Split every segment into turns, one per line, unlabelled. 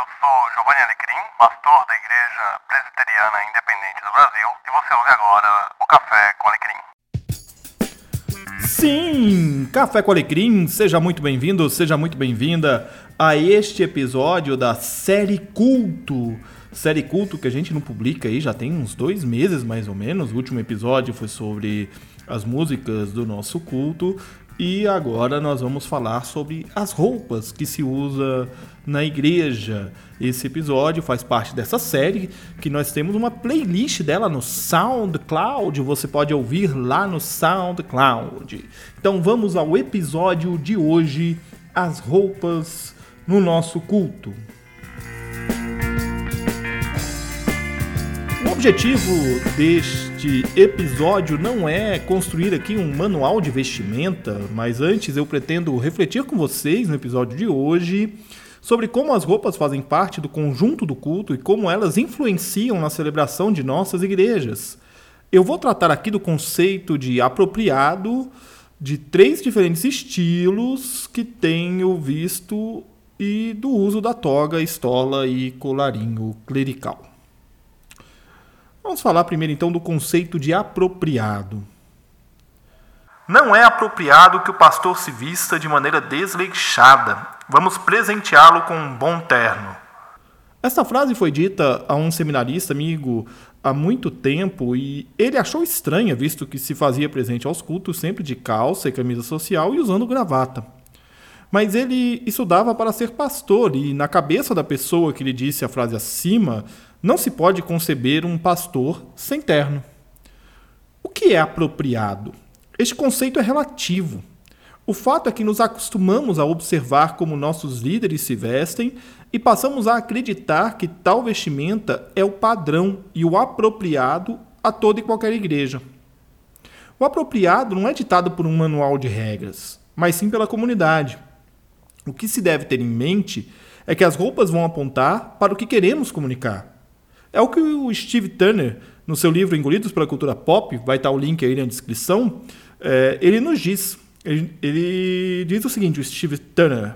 eu sou Giovanni Alecrim, pastor da Igreja Presbiteriana Independente do Brasil, e você ouve agora o Café com Alecrim.
Sim, Café com Alecrim, seja muito bem-vindo, seja muito bem-vinda a este episódio da série Culto. Série Culto que a gente não publica aí já tem uns dois meses mais ou menos. O último episódio foi sobre as músicas do nosso culto e agora nós vamos falar sobre as roupas que se usa na igreja. Esse episódio faz parte dessa série que nós temos uma playlist dela no SoundCloud. Você pode ouvir lá no SoundCloud. Então vamos ao episódio de hoje: as roupas no nosso culto. O objetivo deste episódio não é construir aqui um manual de vestimenta, mas antes eu pretendo refletir com vocês no episódio de hoje sobre como as roupas fazem parte do conjunto do culto e como elas influenciam na celebração de nossas igrejas. Eu vou tratar aqui do conceito de apropriado de três diferentes estilos que tenho visto e do uso da toga, estola e colarinho clerical. Vamos falar primeiro então do conceito de apropriado.
Não é apropriado que o pastor se vista de maneira desleixada. Vamos presenteá-lo com um bom terno.
Essa frase foi dita a um seminarista amigo há muito tempo e ele achou estranha, visto que se fazia presente aos cultos sempre de calça e camisa social e usando gravata. Mas ele estudava para ser pastor e, na cabeça da pessoa que lhe disse a frase acima, não se pode conceber um pastor sem terno. O que é apropriado? Este conceito é relativo. O fato é que nos acostumamos a observar como nossos líderes se vestem e passamos a acreditar que tal vestimenta é o padrão e o apropriado a toda e qualquer igreja. O apropriado não é ditado por um manual de regras, mas sim pela comunidade. O que se deve ter em mente é que as roupas vão apontar para o que queremos comunicar. É o que o Steve Turner, no seu livro Engolidos pela Cultura Pop, vai estar o link aí na descrição, é, ele nos diz. Ele, ele diz o seguinte, o Steve Turner.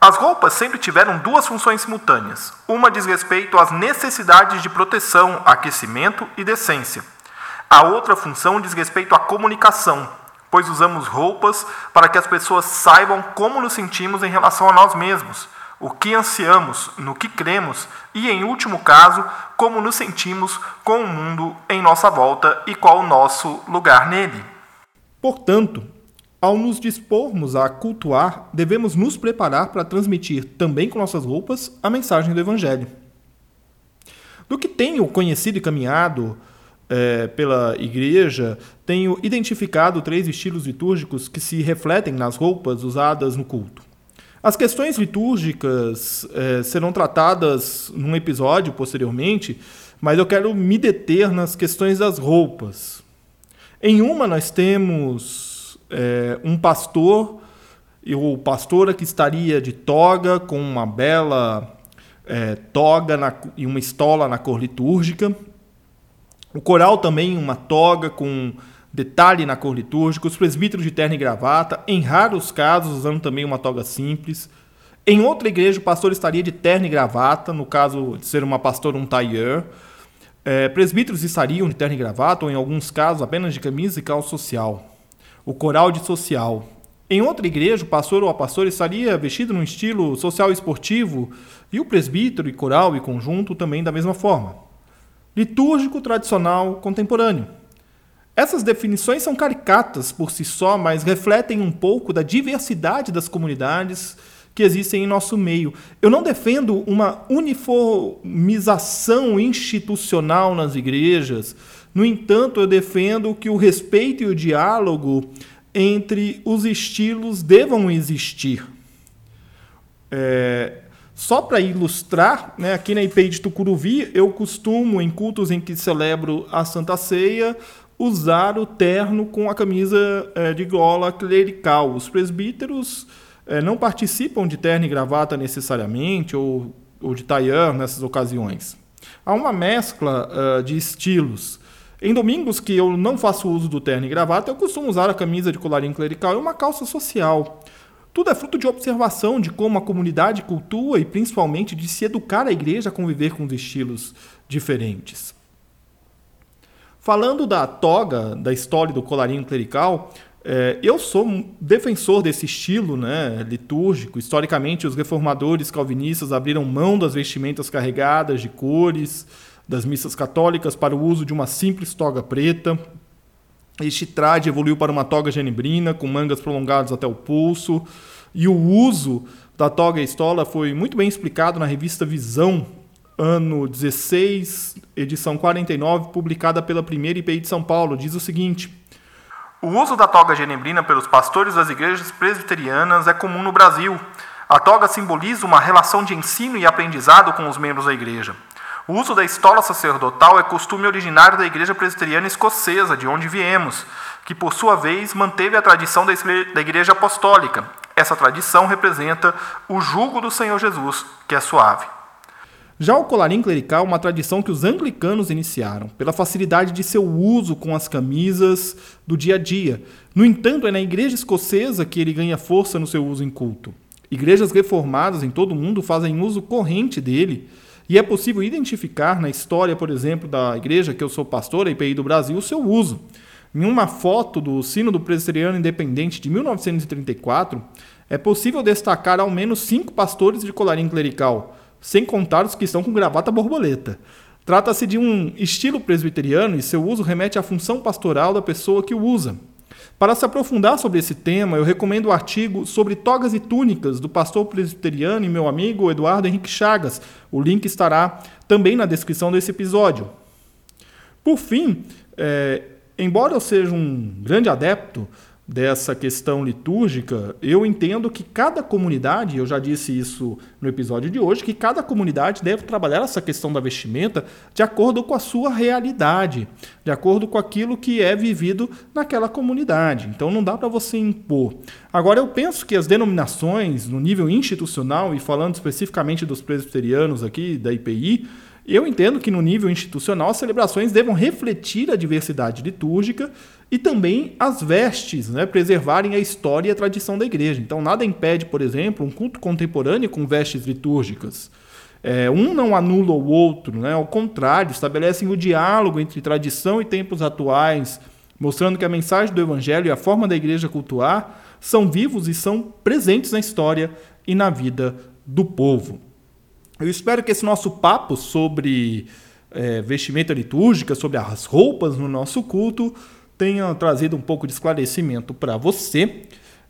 As roupas sempre tiveram duas funções simultâneas. Uma diz respeito às necessidades de proteção, aquecimento e decência. A outra função diz respeito à comunicação, pois usamos roupas para que as pessoas saibam como nos sentimos em relação a nós mesmos o que ansiamos, no que cremos e, em último caso, como nos sentimos com o mundo em nossa volta e qual o nosso lugar nele.
Portanto, ao nos dispormos a cultuar, devemos nos preparar para transmitir também com nossas roupas a mensagem do Evangelho. Do que tenho conhecido e caminhado é, pela igreja, tenho identificado três estilos litúrgicos que se refletem nas roupas usadas no culto. As questões litúrgicas é, serão tratadas num episódio posteriormente, mas eu quero me deter nas questões das roupas. Em uma, nós temos é, um pastor ou pastora que estaria de toga, com uma bela é, toga na, e uma estola na cor litúrgica. O coral também, uma toga com detalhe na cor litúrgica, os presbíteros de terno e gravata, em raros casos usando também uma toga simples. Em outra igreja, o pastor estaria de terno e gravata, no caso de ser uma pastora, um tailleur. É, presbíteros estariam de terno e gravata, ou em alguns casos apenas de camisa e calça social. O coral de social. Em outra igreja, o pastor ou a pastora estaria vestido num estilo social e esportivo, e o presbítero e coral e conjunto também da mesma forma. Litúrgico, tradicional, contemporâneo. Essas definições são caricatas por si só, mas refletem um pouco da diversidade das comunidades que existem em nosso meio. Eu não defendo uma uniformização institucional nas igrejas, no entanto, eu defendo que o respeito e o diálogo entre os estilos devam existir. É, só para ilustrar, né, aqui na IPI de Tucuruvi, eu costumo, em cultos em que celebro a Santa Ceia, usar o terno com a camisa é, de gola clerical. Os presbíteros é, não participam de terno e gravata necessariamente, ou, ou de tailleur nessas ocasiões. Há uma mescla uh, de estilos. Em domingos que eu não faço uso do terno e gravata, eu costumo usar a camisa de colarinho clerical e uma calça social. Tudo é fruto de observação de como a comunidade cultua e principalmente de se educar a igreja a conviver com os estilos diferentes. Falando da toga, da história do colarinho clerical, é, eu sou defensor desse estilo né, litúrgico. Historicamente, os reformadores calvinistas abriram mão das vestimentas carregadas de cores das missas católicas para o uso de uma simples toga preta. Este trade evoluiu para uma toga genebrina, com mangas prolongadas até o pulso. E o uso da toga estola foi muito bem explicado na revista Visão, ano 16, edição 49, publicada pela primeira IPI de São Paulo. Diz o seguinte.
O uso da toga genebrina pelos pastores das igrejas presbiterianas é comum no Brasil. A toga simboliza uma relação de ensino e aprendizado com os membros da igreja. O uso da estola sacerdotal é costume originário da igreja presbiteriana escocesa, de onde viemos, que por sua vez manteve a tradição da igreja apostólica. Essa tradição representa o jugo do Senhor Jesus, que é suave.
Já o colarinho clerical é uma tradição que os anglicanos iniciaram, pela facilidade de seu uso com as camisas do dia a dia. No entanto, é na igreja escocesa que ele ganha força no seu uso em culto. Igrejas reformadas em todo o mundo fazem uso corrente dele, e é possível identificar na história, por exemplo, da igreja que eu sou pastor, a IPI do Brasil, o seu uso. Em uma foto do Sino do Presbiteriano Independente de 1934, é possível destacar ao menos cinco pastores de colarinho clerical, sem contar os que estão com gravata borboleta. Trata-se de um estilo presbiteriano e seu uso remete à função pastoral da pessoa que o usa. Para se aprofundar sobre esse tema, eu recomendo o artigo sobre togas e túnicas do pastor presbiteriano e meu amigo Eduardo Henrique Chagas. O link estará também na descrição desse episódio. Por fim, é, embora eu seja um grande adepto dessa questão litúrgica, eu entendo que cada comunidade, eu já disse isso no episódio de hoje, que cada comunidade deve trabalhar essa questão da vestimenta de acordo com a sua realidade, de acordo com aquilo que é vivido naquela comunidade. Então não dá para você impor. Agora eu penso que as denominações no nível institucional e falando especificamente dos presbiterianos aqui da IPI, eu entendo que no nível institucional as celebrações devam refletir a diversidade litúrgica e também as vestes, né, preservarem a história e a tradição da igreja. Então nada impede, por exemplo, um culto contemporâneo com vestes litúrgicas. É, um não anula o outro, né? ao contrário, estabelecem o diálogo entre tradição e tempos atuais, mostrando que a mensagem do Evangelho e a forma da igreja cultuar são vivos e são presentes na história e na vida do povo. Eu espero que esse nosso papo sobre é, vestimenta litúrgica, sobre as roupas no nosso culto, tenha trazido um pouco de esclarecimento para você.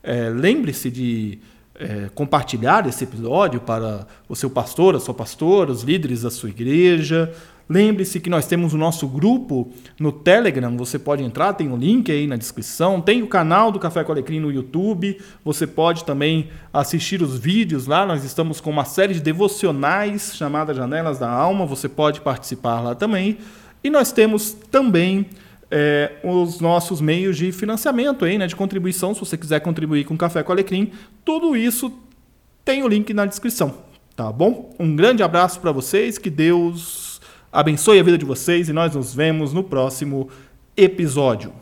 É, Lembre-se de é, compartilhar esse episódio para o seu pastor, a sua pastora, os líderes da sua igreja, Lembre-se que nós temos o nosso grupo no Telegram, você pode entrar, tem o um link aí na descrição, tem o canal do Café com Alecrim no YouTube, você pode também assistir os vídeos lá, nós estamos com uma série de devocionais chamada Janelas da Alma, você pode participar lá também. E nós temos também é, os nossos meios de financiamento aí, né, de contribuição, se você quiser contribuir com o Café com Alecrim, tudo isso tem o link na descrição, tá bom? Um grande abraço para vocês, que Deus abençoe a vida de vocês e nós nos vemos no próximo episódio.